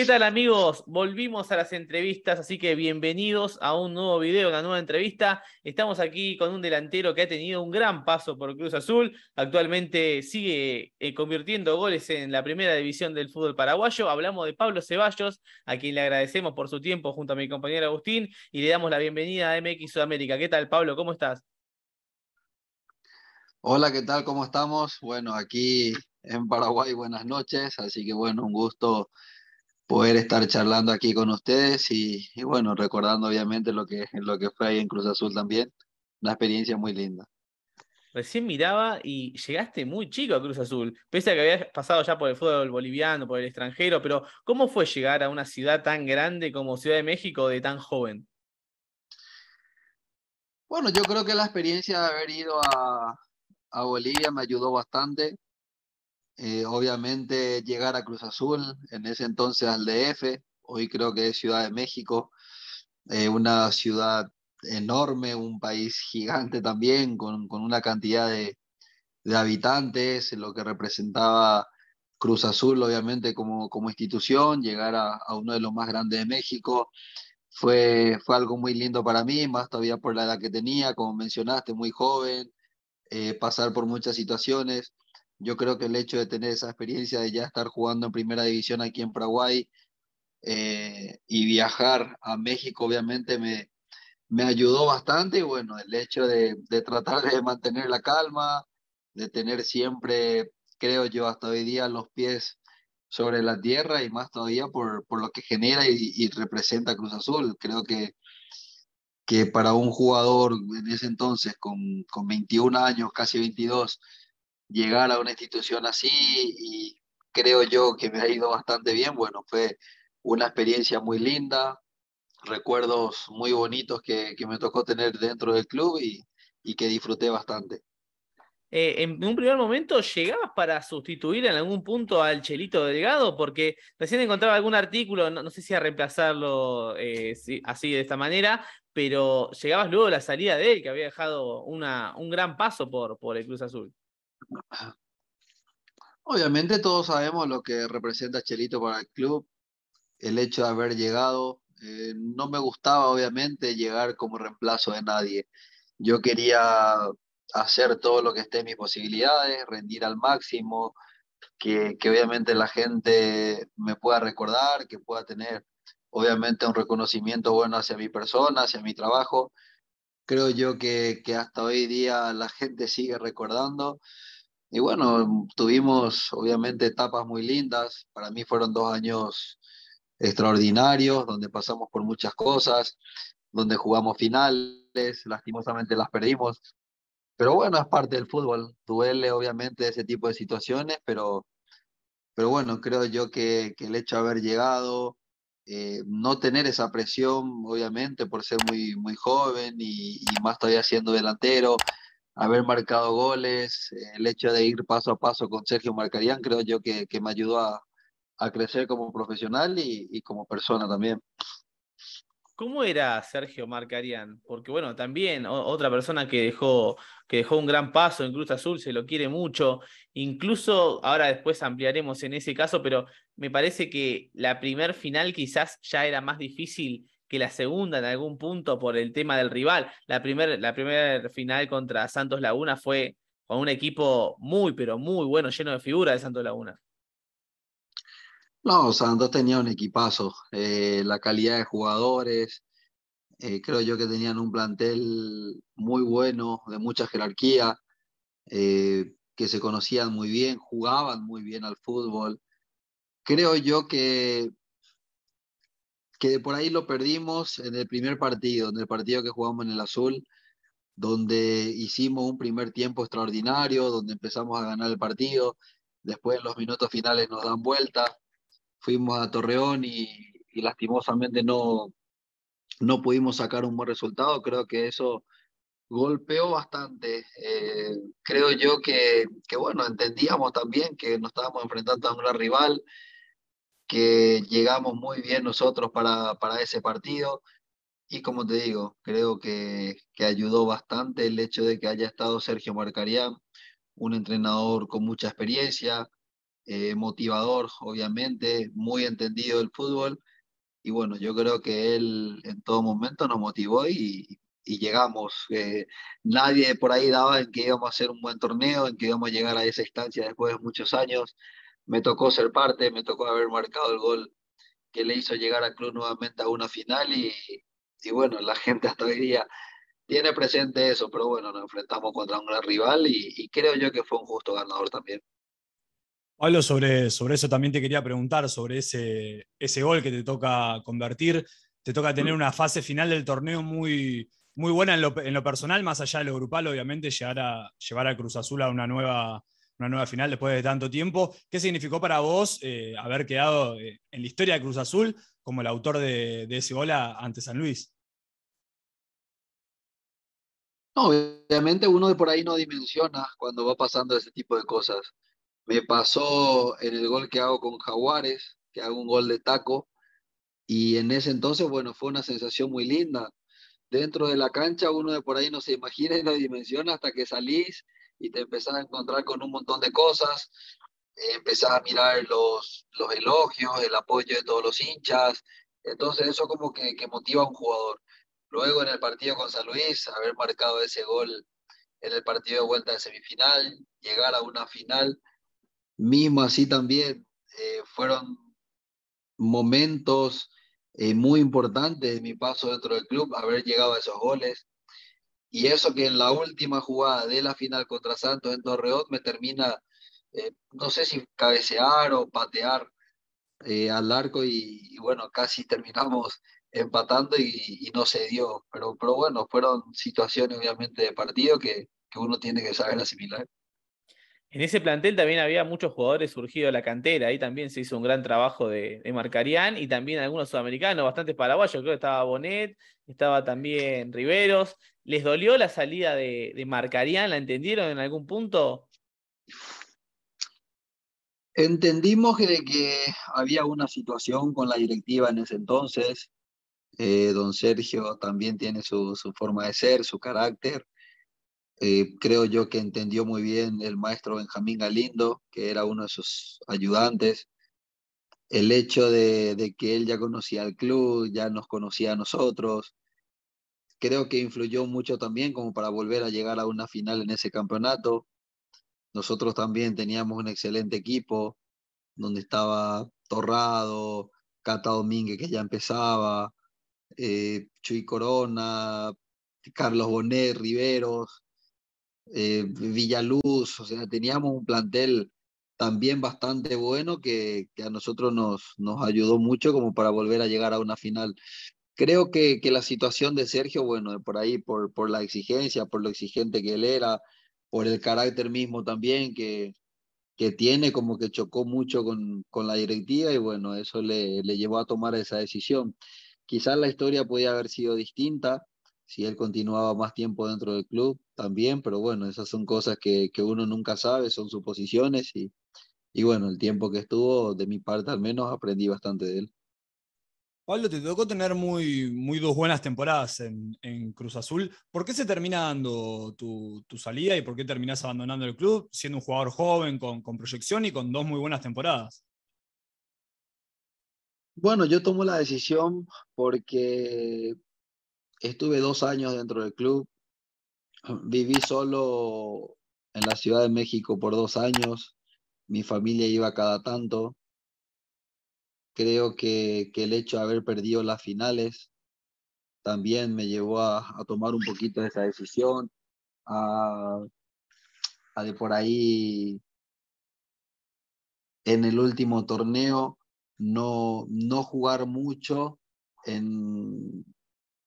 ¿Qué tal amigos? Volvimos a las entrevistas, así que bienvenidos a un nuevo video, una nueva entrevista. Estamos aquí con un delantero que ha tenido un gran paso por Cruz Azul. Actualmente sigue eh, convirtiendo goles en la primera división del fútbol paraguayo. Hablamos de Pablo Ceballos, a quien le agradecemos por su tiempo junto a mi compañero Agustín y le damos la bienvenida a MX Sudamérica. ¿Qué tal Pablo? ¿Cómo estás? Hola, ¿qué tal? ¿Cómo estamos? Bueno, aquí en Paraguay, buenas noches, así que bueno, un gusto poder estar charlando aquí con ustedes y, bueno, recordando obviamente lo que, lo que fue ahí en Cruz Azul también, una experiencia muy linda. Recién miraba y llegaste muy chico a Cruz Azul, pese a que habías pasado ya por el fútbol boliviano, por el extranjero, pero ¿cómo fue llegar a una ciudad tan grande como Ciudad de México de tan joven? Bueno, yo creo que la experiencia de haber ido a, a Bolivia me ayudó bastante. Eh, obviamente llegar a Cruz Azul, en ese entonces al DF, hoy creo que es Ciudad de México, eh, una ciudad enorme, un país gigante también, con, con una cantidad de, de, habitantes, lo que representaba Cruz Azul, obviamente, como, como institución, llegar a, a, uno de los más grandes de México. Fue, fue algo muy lindo para mí, más todavía por la edad que tenía, como mencionaste, muy joven, eh, pasar por muchas situaciones. Yo creo que el hecho de tener esa experiencia de ya estar jugando en primera división aquí en Paraguay eh, y viajar a México, obviamente me, me ayudó bastante. Y bueno, el hecho de, de tratar de mantener la calma, de tener siempre, creo yo, hasta hoy día los pies sobre la tierra y más todavía por, por lo que genera y, y, representa Cruz Azul. Creo que que para un jugador en ese entonces con, con 21 años, casi 22, llegar a una institución así y creo yo que me ha ido bastante bien, bueno, fue una experiencia muy linda, recuerdos muy bonitos que, que me tocó tener dentro del club y, y que disfruté bastante. Eh, en un primer momento llegabas para sustituir en algún punto al Chelito Delgado, porque recién encontraba algún artículo, no, sé si a reemplazarlo eh, así de esta manera, pero llegabas luego de la salida de él, que había dejado una, un gran paso por, por el Cruz Azul. Obviamente todos sabemos lo que representa Chelito para el club, el hecho de haber llegado. Eh, no me gustaba, obviamente, llegar como reemplazo de nadie. Yo quería hacer todo lo que esté en mis posibilidades, rendir al máximo, que, obviamente la gente me pueda recordar, que pueda tener obviamente un reconocimiento bueno hacia mi persona, hacia mi trabajo. Creo yo que hasta hoy día la gente sigue recordando. Y bueno, tuvimos obviamente etapas muy lindas. Para mí fueron dos años extraordinarios, donde pasamos por muchas cosas, donde jugamos finales, lastimosamente las perdimos. Pero bueno, es parte del fútbol. Duele obviamente ese tipo de situaciones, pero, pero bueno, creo yo que, que el hecho de haber llegado, eh, no tener esa presión, obviamente, por ser muy, muy joven y, y, más todavía siendo delantero, haber marcado goles, el hecho de ir paso a paso con Sergio Marcarían, creo yo que, que me ayudó a, a, crecer como profesional y, y como persona también. ¿Cómo era Sergio Marcarián? Porque bueno, también otra persona que dejó, que dejó un gran paso en Cruz Azul, se lo quiere mucho. Incluso, ahora después ampliaremos en ese caso, pero me parece que la primer final quizás ya era más difícil que la segunda en algún punto por el tema del rival. La primera la final contra Santos Laguna fue con un equipo muy, pero muy bueno, lleno de figuras de Santos Laguna. No, Santos tenía un equipazo, eh, la calidad de jugadores, eh, creo yo que tenían un plantel muy bueno, de mucha jerarquía, eh, que se conocían muy bien, jugaban muy bien al fútbol. Creo yo que, que por ahí lo perdimos en el primer partido, en el partido que jugamos en el azul, donde hicimos un primer tiempo extraordinario, donde empezamos a ganar el partido, después en los minutos finales nos dan vuelta fuimos a Torreón y, y, lastimosamente no, no pudimos sacar un buen resultado. Creo que eso golpeó bastante. Eh, creo yo que, que, bueno, entendíamos también que nos estábamos enfrentando a un gran rival, que llegamos muy bien nosotros para, para ese partido. Y como te digo, creo que, que ayudó bastante el hecho de que haya estado Sergio Marcarián, un entrenador con mucha experiencia, eh, motivador, obviamente, muy entendido del fútbol. Y bueno, yo creo que él en todo momento nos motivó y, y llegamos. Eh, nadie por ahí daba en que íbamos a hacer un buen torneo, en que íbamos a llegar a esa instancia después de muchos años. Me tocó ser parte, me tocó haber marcado el gol que le hizo llegar al club nuevamente a una final y, y bueno, la gente hasta hoy día tiene presente eso, pero bueno, nos enfrentamos contra un gran rival y, y creo yo que fue un justo ganador también. Pablo, sobre, sobre eso también te quería preguntar, sobre ese, ese gol que te toca convertir. Te toca tener una fase final del torneo muy, muy buena en lo, en lo, personal, más allá de lo grupal, obviamente, llegar a, llevar a Cruz Azul a una nueva, una nueva final después de tanto tiempo. ¿Qué significó para vos eh, haber quedado eh, en la historia de Cruz Azul como el autor de, ese gol ante San Luis? No, obviamente uno de por ahí no dimensiona cuando va pasando ese tipo de cosas. Me pasó en el gol que hago con Jaguares, que hago un gol de taco, y en ese entonces, bueno, fue una sensación muy linda dentro de la cancha uno de por ahí no se imagina y no dimensiona hasta que salís y te empezás a encontrar con un montón de cosas, eh, empezás a mirar los, los elogios, el apoyo de todos los hinchas, entonces eso como que, que motiva a un jugador. Luego en el partido con San Luis, haber marcado ese gol en el partido de vuelta de semifinal, llegar a una final, mismo así también, eh, fueron momentos eh, muy importante de mi paso dentro del club, haber llegado a esos goles. Y eso que en la última jugada de la final contra Santos en Torreón me termina, eh, no sé si cabecear o patear eh, al arco y, bueno, casi terminamos empatando y, no se dio. Pero, pero bueno, fueron situaciones obviamente de partido que, que uno tiene que saber asimilar. En ese plantel también había muchos jugadores surgidos de la cantera, ahí también se hizo un gran trabajo de, de Marcarián y también algunos sudamericanos, bastantes paraguayos, creo que estaba Bonet, estaba también Riveros. ¿Les dolió la salida de, de? ¿La entendieron en algún punto? Entendimos que, que, había una situación con la directiva en ese entonces. Eh, don Sergio también tiene su, forma de ser, su carácter. Eh, creo yo que entendió muy bien el maestro Benjamín Galindo, que era uno de sus ayudantes. El hecho de, de, que él ya conocía al club, ya nos conocía a nosotros, creo que influyó mucho también como para volver a llegar a una final en ese campeonato. Nosotros también teníamos un excelente equipo, donde estaba Torrado, Cata Domínguez, que ya empezaba, eh, Chuy Corona, Carlos Bonet, Riveros, eh, Villaluz, o sea, teníamos un plantel también bastante bueno que, que, a nosotros nos, nos ayudó mucho como para volver a llegar a una final. Creo que, que la situación de Sergio, bueno, por ahí, por, por la exigencia, por lo exigente que él era, por el carácter mismo también que, que tiene, como que chocó mucho con, con la directiva y bueno, eso le, le llevó a tomar esa decisión. Quizás la historia podía haber sido distinta, si él continuaba más tiempo dentro del club también, pero bueno, esas son cosas que, que uno nunca sabe, son suposiciones y, y bueno, el tiempo que estuvo, de mi parte al menos, aprendí bastante de él. Pablo, te tocó tener muy, muy dos buenas temporadas en, Cruz Azul. ¿Por qué se termina dando tu, tu, salida y por qué terminás abandonando el club siendo un jugador joven, con, con proyección y con dos muy buenas temporadas? Bueno, yo tomo la decisión porque Estuve dos años dentro del club. Viví solo en la Ciudad de México por dos años. Mi familia iba cada tanto. Creo que, que el hecho de haber perdido las finales también me llevó a, a tomar un poquito de esa decisión, a, a de por ahí en el último torneo no, no jugar mucho en,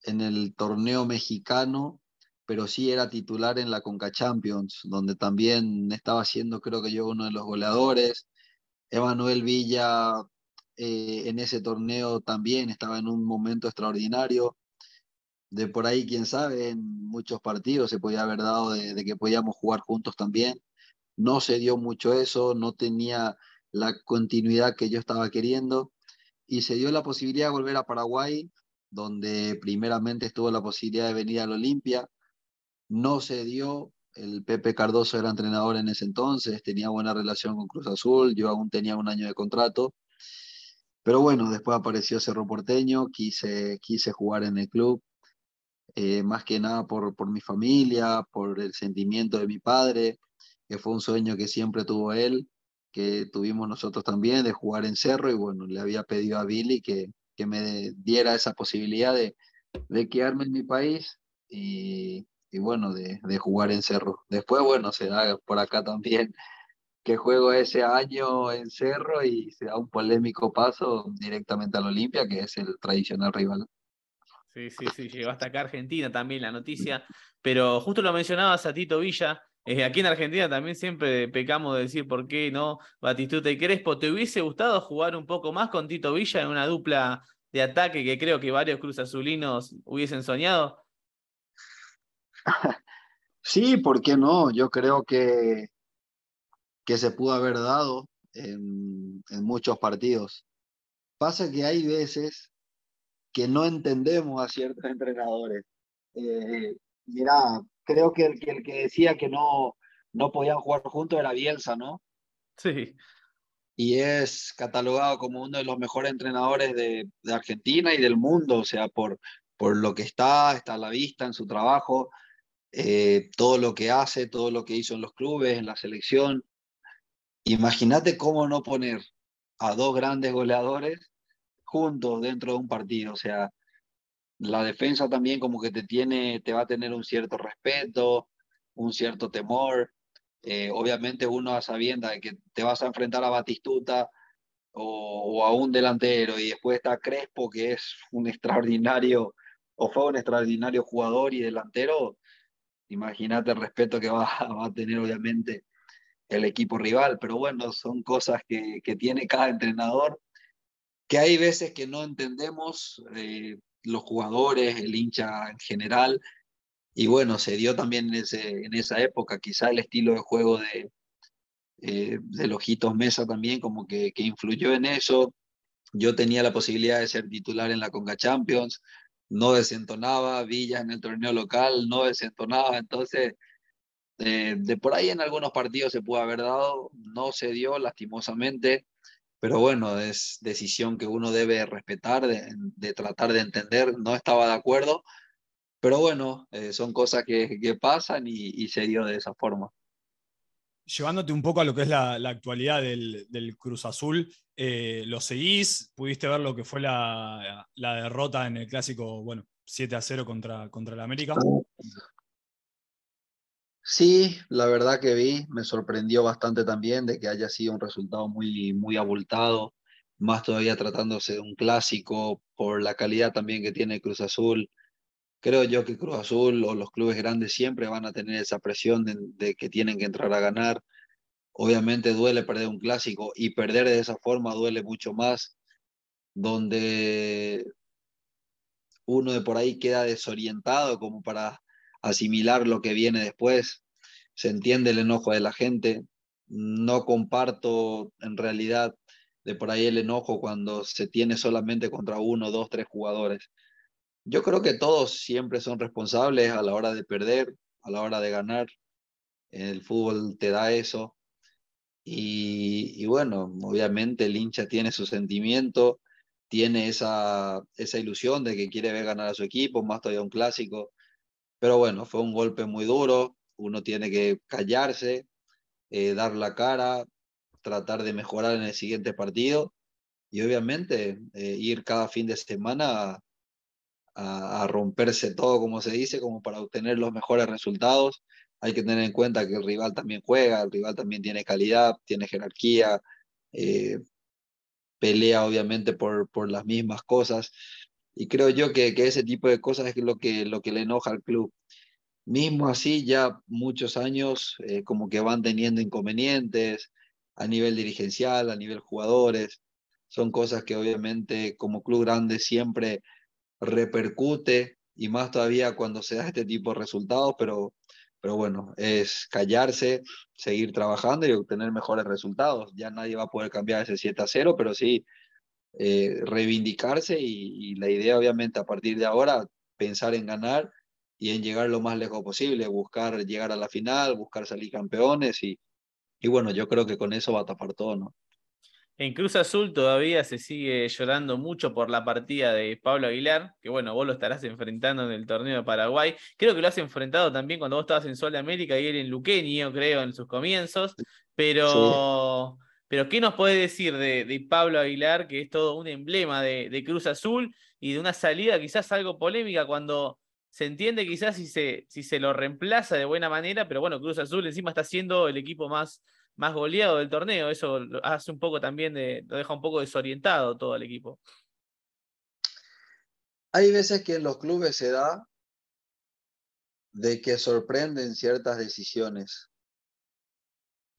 en el torneo mexicano, pero sí era titular en la Conca Champions, donde también estaba siendo, creo que yo, uno de los goleadores. Emanuel Villa eh, en ese torneo también estaba en un momento extraordinario. De por ahí, quién sabe, en muchos partidos se podía haber dado de, de que podíamos jugar juntos también. No se dio mucho eso, no tenía la continuidad que yo estaba queriendo y se dio la posibilidad de volver a Paraguay donde primeramente estuvo la posibilidad de venir al Olimpia. No se dio, el Pepe Cardoso era entrenador en ese entonces, tenía buena relación con Cruz Azul, yo aún tenía un año de contrato. Pero bueno, después apareció Cerro Porteño, quise, quise jugar en el club, eh, más que nada por, por mi familia, por el sentimiento de mi padre, que fue un sueño que siempre tuvo él, que tuvimos nosotros también, de jugar en Cerro, y bueno, le había pedido a Billy que, que me diera esa posibilidad de, de quedarme en mi país y, y bueno, de, de, jugar en Cerro. Después, bueno, se da por acá también que juego ese año en Cerro y se da un polémico paso directamente al Olimpia, que es el tradicional rival. Sí, sí, sí, llegó hasta acá Argentina también la noticia, pero justo lo mencionabas a Tito Villa, eh, aquí en Argentina también siempre pecamos de decir por qué no Batistuta y Crespo. ¿Te hubiese gustado jugar un poco más con Tito Villa en una dupla de ataque que creo que varios Cruz Azulinos hubiesen soñado? Sí, ¿por qué no? Yo creo que, que se pudo haber dado en, en muchos partidos. Pasa que hay veces que no entendemos a ciertos entrenadores. Eh, mira, creo que el, que el que decía que no, no podían jugar juntos era Bielsa, ¿no? Sí. Y es catalogado como uno de los mejores entrenadores de, de Argentina y del mundo, o sea, por, por lo que está, está a la vista en su trabajo, eh, todo lo que hace, todo lo que hizo en los clubes, en la selección. Imagínate cómo no poner a dos grandes goleadores juntos dentro de un partido, o sea, la defensa también como que te tiene, te va a tener un cierto respeto, un cierto temor. Eh, obviamente uno a de que te vas a enfrentar a Batistuta o, o, a un delantero y después está Crespo que es un extraordinario o fue un extraordinario jugador y delantero. Imagínate el respeto que va, va, a tener obviamente el equipo rival, pero bueno, son cosas que, que tiene cada entrenador que hay veces que no entendemos eh, los jugadores, el hincha en general, y bueno, se dio también en, ese, en esa época quizá el estilo de juego de, eh, de Lojitos Mesa también como que, que, influyó en eso. Yo tenía la posibilidad de ser titular en la Conga Champions, no desentonaba, Villas en el torneo local, no desentonaba, entonces eh, de por ahí en algunos partidos se pudo haber dado, no se dio lastimosamente, pero bueno, es decisión que uno debe respetar, de, de tratar de entender, no estaba de acuerdo, pero bueno, eh, son cosas que, que pasan y, y, se dio de esa forma. Llevándote un poco a lo que es la, la actualidad del, del, Cruz Azul, eh, ¿lo seguís? ¿Pudiste ver lo que fue la, la, derrota en el clásico, bueno, 7 a 0 contra, contra el América? Sí, la verdad que vi, me sorprendió bastante también de que haya sido un resultado muy, muy abultado, más todavía tratándose de un clásico por la calidad también que tiene Cruz Azul. Creo yo que Cruz Azul o los clubes grandes siempre van a tener esa presión de, de que tienen que entrar a ganar. Obviamente duele perder un clásico y perder de esa forma duele mucho más, donde uno de por ahí queda desorientado como para asimilar lo que viene después. Se entiende el enojo de la gente. No comparto en realidad de por ahí el enojo cuando se tiene solamente contra uno, dos, tres jugadores. Yo creo que todos siempre son responsables a la hora de perder, a la hora de ganar. El fútbol te da eso. Y, bueno, obviamente el hincha tiene su sentimiento, tiene esa, esa ilusión de que quiere ver ganar a su equipo, más todavía un clásico. Pero bueno, fue un golpe muy duro, uno tiene que callarse, eh, dar la cara, tratar de mejorar en el siguiente partido y obviamente eh, ir cada fin de semana a, romperse todo, como se dice, como para obtener los mejores resultados. Hay que tener en cuenta que el rival también juega, el rival también tiene calidad, tiene jerarquía, eh, pelea obviamente por, por las mismas cosas. Y creo yo que, que, ese tipo de cosas es lo que, lo que le enoja al club. Mismo así, ya muchos años eh, como que van teniendo inconvenientes a nivel dirigencial, a nivel jugadores. Son cosas que obviamente como club grande siempre repercute y más todavía cuando se da este tipo de resultados, pero, pero bueno, es callarse, seguir trabajando y obtener mejores resultados. Ya nadie va a poder cambiar ese 7 a 0, pero sí eh, reivindicarse y, y, la idea obviamente a partir de ahora pensar en ganar y en llegar lo más lejos posible, buscar llegar a la final, buscar salir campeones y, y bueno, yo creo que con eso va a tapar todo, ¿no? En Cruz Azul todavía se sigue llorando mucho por la partida de Pablo Aguilar, que bueno, vos lo estarás enfrentando en el torneo de Paraguay. Creo que lo has enfrentado también cuando vos estabas en Sol de América y él en Luqueño, creo, en sus comienzos. Pero, pero ¿qué nos puede decir de, Pablo Aguilar, que es todo un emblema de, Cruz Azul y de una salida quizás algo polémica cuando se entiende quizás si se, si se lo reemplaza de buena manera, pero bueno, Cruz Azul encima está siendo el equipo más más goleado del torneo. Eso hace un poco también de, lo deja un poco desorientado todo el equipo. Hay veces que en los clubes se da de que sorprenden ciertas decisiones.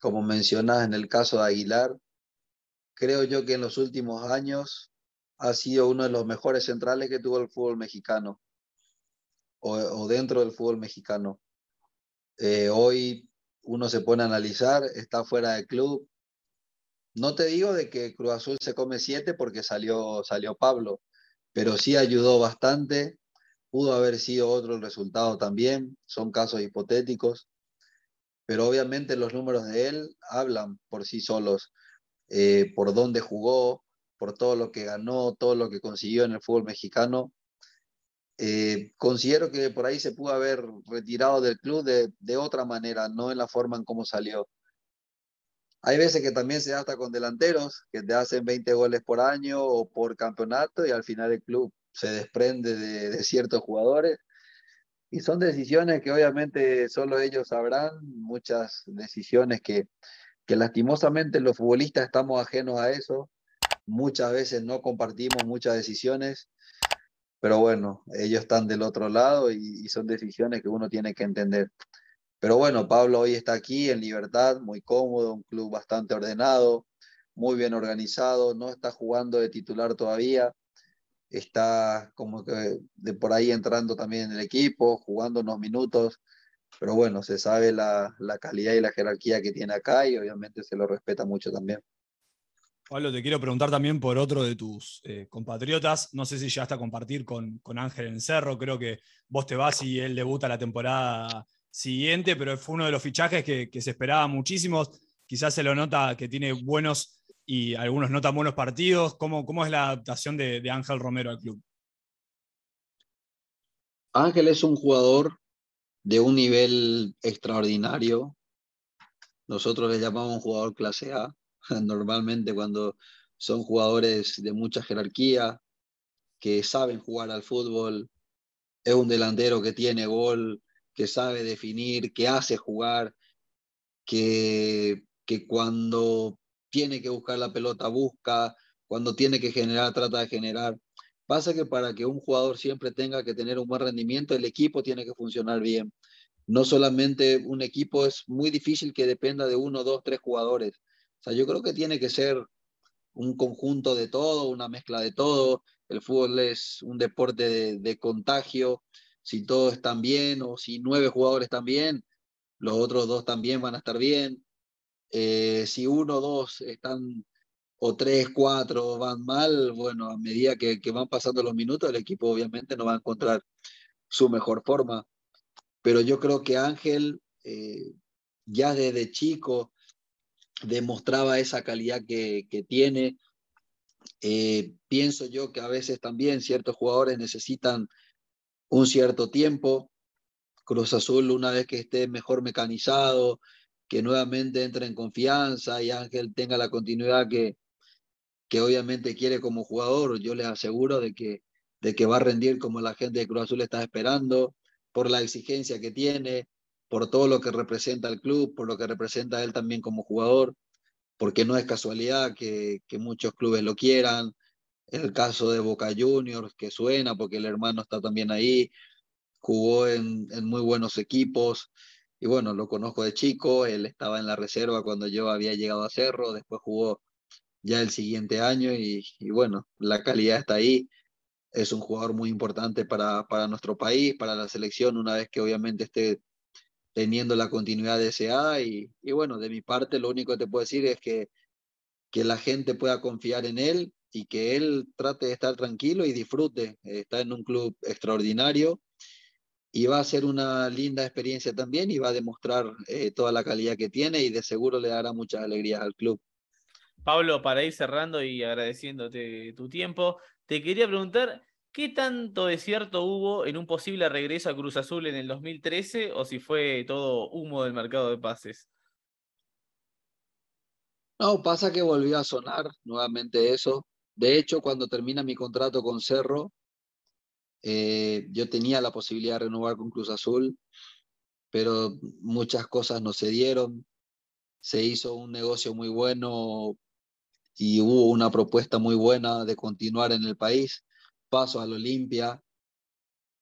Como mencionas en el caso de Aguilar, creo yo que en los últimos años ha sido uno de los mejores centrales que tuvo el fútbol mexicano o, dentro del fútbol mexicano. Eh, hoy uno se pone a analizar, está fuera del club. No te digo de que Cruz Azul se come siete porque salió, salió Pablo, pero sí ayudó bastante. Pudo haber sido otro el resultado también, son casos hipotéticos, pero obviamente los números de él hablan por sí solos, eh, por dónde jugó, por todo lo que ganó, todo lo que consiguió en el fútbol mexicano. Eh, considero que por ahí se pudo haber retirado del club de, otra manera, no en la forma en cómo salió. Hay veces que también se da hasta con delanteros, que te hacen 20 goles por año o por campeonato y al final el club se desprende de, de ciertos jugadores. Y son decisiones que obviamente solo ellos sabrán, muchas decisiones que, que lastimosamente los futbolistas estamos ajenos a eso. Muchas veces no compartimos muchas decisiones pero bueno, ellos están del otro lado y, son decisiones que uno tiene que entender. Pero bueno, Pablo hoy está aquí en libertad, muy cómodo, un club bastante ordenado, muy bien organizado, no está jugando de titular todavía, está como que de por ahí entrando también en el equipo, jugando unos minutos, pero bueno, se sabe la, la calidad y la jerarquía que tiene acá y obviamente se lo respeta mucho también. Pablo, te quiero preguntar también por otro de tus eh, compatriotas. No sé si llegaste a compartir con, con Ángel Encerro. Creo que vos te vas y él debuta la temporada siguiente, pero fue uno de los fichajes que, se esperaba muchísimo. Quizás se lo nota que tiene buenos y algunos no tan buenos partidos. ¿Cómo, cómo es la adaptación de, Ángel Romero al club? Ángel es un jugador de un nivel extraordinario. Nosotros le llamamos un jugador clase A normalmente cuando son jugadores de mucha jerarquía, que saben jugar al fútbol, es un delantero que tiene gol, que sabe definir, que hace jugar, que, que cuando tiene que buscar la pelota busca, cuando tiene que generar trata de generar. Pasa que para que un jugador siempre tenga que tener un buen rendimiento, el equipo tiene que funcionar bien. No solamente un equipo es muy difícil que dependa de uno, dos, tres jugadores sea, yo creo que tiene que ser un conjunto de todo, una mezcla de todo. El fútbol es un deporte de, contagio. Si todos están bien o si nueve jugadores están bien, los otros dos también van a estar bien. Eh, si uno, dos están o tres, cuatro van mal, bueno, a medida que, van pasando los minutos, el equipo obviamente no va a encontrar su mejor forma. Pero yo creo que Ángel, eh, ya desde chico, demostraba esa calidad que, tiene. Eh, pienso yo que a veces también ciertos jugadores necesitan un cierto tiempo. Cruz Azul, una vez que esté mejor mecanizado, que nuevamente entre en confianza y Ángel tenga la continuidad que, que obviamente quiere como jugador, yo les aseguro de que, de que va a rendir como la gente de Cruz Azul está esperando, por la exigencia que tiene, por todo lo que representa el club, por lo que representa él también como jugador, porque no es casualidad que, muchos clubes lo quieran. En el caso de Boca Juniors, que suena porque el hermano está también ahí, jugó en, muy buenos equipos y bueno, lo conozco de chico, él estaba en la reserva cuando yo había llegado a Cerro, después jugó ya el siguiente año y, bueno, la calidad está ahí. Es un jugador muy importante para, para nuestro país, para la selección, una vez que obviamente esté teniendo la continuidad deseada y, y bueno, de mi parte lo único que te puedo decir es que, que la gente pueda confiar en él y que él trate de estar tranquilo y disfrute. Está en un club extraordinario y va a ser una linda experiencia también y va a demostrar eh, toda la calidad que tiene y de seguro le dará muchas alegrías al club. Pablo, para ir cerrando y agradeciéndote tu tiempo, te quería preguntar, ¿qué tanto de cierto hubo en un posible regreso a Cruz Azul en el 2013 o si fue todo humo del mercado de pases? No, pasa que volvió a sonar nuevamente eso. De hecho, cuando termina mi contrato con Cerro, eh, yo tenía la posibilidad de renovar con Cruz Azul, pero muchas cosas no se dieron. Se hizo un negocio muy bueno y hubo una propuesta muy buena de continuar en el país. Paso al Olimpia.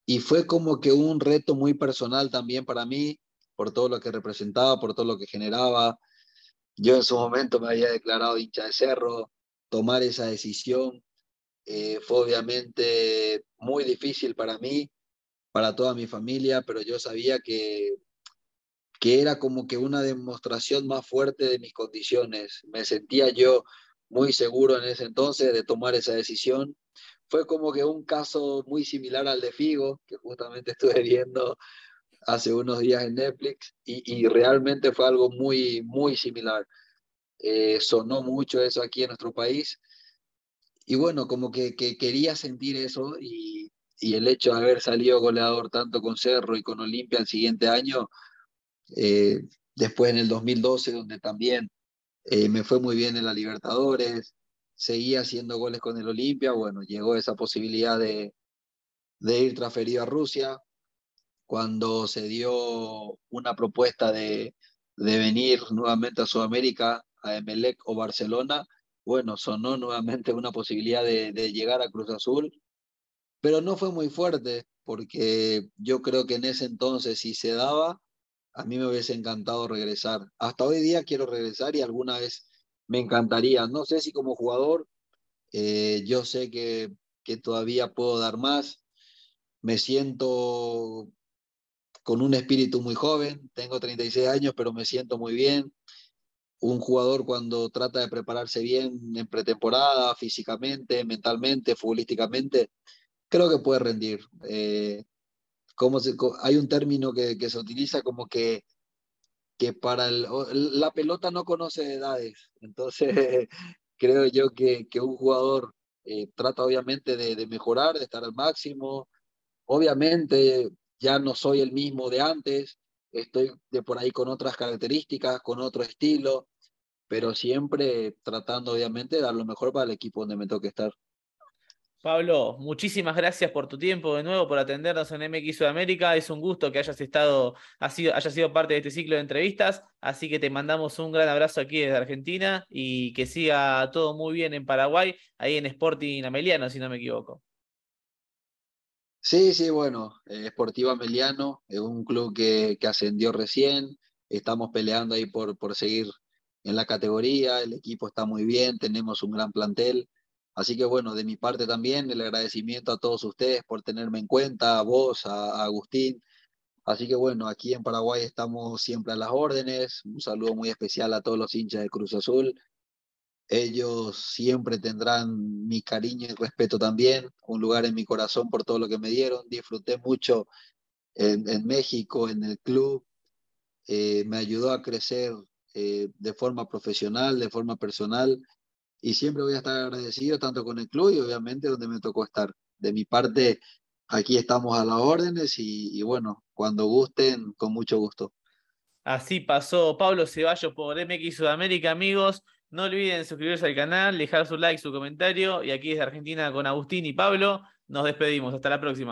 Y fue como que un reto muy personal también para mí, por todo lo que representaba, por todo lo que generaba. Yo en su momento me había declarado hincha de cerro, tomar esa decisión eh, fue obviamente muy difícil para mí, para toda mi familia, pero yo sabía que, que era como que una demostración más fuerte de mis condiciones. Me sentía yo muy seguro en ese entonces de tomar esa decisión. Fue como que un caso muy similar al de Figo, que justamente estuve viendo hace unos días en Netflix, y, realmente fue algo muy, muy similar. Eh, sonó mucho eso aquí en nuestro país y bueno, como que, quería sentir eso y, el hecho de haber salido goleador tanto con Cerro y con Olimpia el siguiente año, eh, después en el 2012, donde también eh, me fue muy bien en la Libertadores, seguía haciendo goles con el Olimpia, bueno, llegó esa posibilidad de, ir transferido a Rusia, cuando se dio una propuesta de venir nuevamente a Sudamérica, a Emelec o Barcelona, bueno, sonó nuevamente una posibilidad de, llegar a Cruz Azul, pero no fue muy fuerte, porque yo creo que en ese entonces, si se daba, a mí me hubiese encantado regresar. Hasta hoy día quiero regresar y alguna vez me encantaría. No sé si como jugador, eh, yo sé que, todavía puedo dar más. Me siento con un espíritu muy joven, tengo 36 años, pero me siento muy bien un jugador cuando trata de prepararse bien en pretemporada, físicamente, mentalmente, futbolísticamente, creo que puede rendir. Eh, como hay un término que, se utiliza como que, que para la pelota no conoce edades, entonces creo yo que, que un jugador eh, trata obviamente de, de mejorar, de estar al máximo. Obviamente ya no soy el mismo de antes, estoy de por ahí con otras características, con otro estilo, pero siempre tratando obviamente de dar lo mejor para el equipo donde me toque estar. Pablo, muchísimas gracias por tu tiempo de nuevo, por atendernos en MX Sudamérica. Es un gusto que hayas estado, sido, hayas sido parte de este ciclo de entrevistas. Así que te mandamos un gran abrazo aquí desde Argentina y que siga todo muy bien en Paraguay, ahí en Sporting Ameliano, si no me equivoco. Sí, sí, bueno, eh, Sportivo Ameliano es un club que, que ascendió recién. Estamos peleando ahí por, por seguir en la categoría, el equipo está muy bien, tenemos un gran plantel. Así que bueno, de mi parte también el agradecimiento a todos ustedes por tenerme en cuenta, a vos, a, Agustín. Así que bueno, aquí en Paraguay estamos siempre a las órdenes. Un saludo muy especial a todos los hinchas de Cruz Azul. Ellos siempre tendrán mi cariño y respeto también, un lugar en mi corazón por todo lo que me dieron. Disfruté mucho en, México, en el club. Eh, me ayudó a crecer eh, de forma profesional, de forma personal, y siempre voy a estar agradecido tanto con el club y obviamente donde me tocó estar. De mi parte, aquí estamos a las órdenes y, y bueno, cuando gusten, con mucho gusto. Así pasó Pablo Ceballos por MX Sudamérica, amigos. No olviden suscribirse al canal, dejar su like, su comentario. Y aquí desde Argentina con Agustín y Pablo, nos despedimos. Hasta la próxima.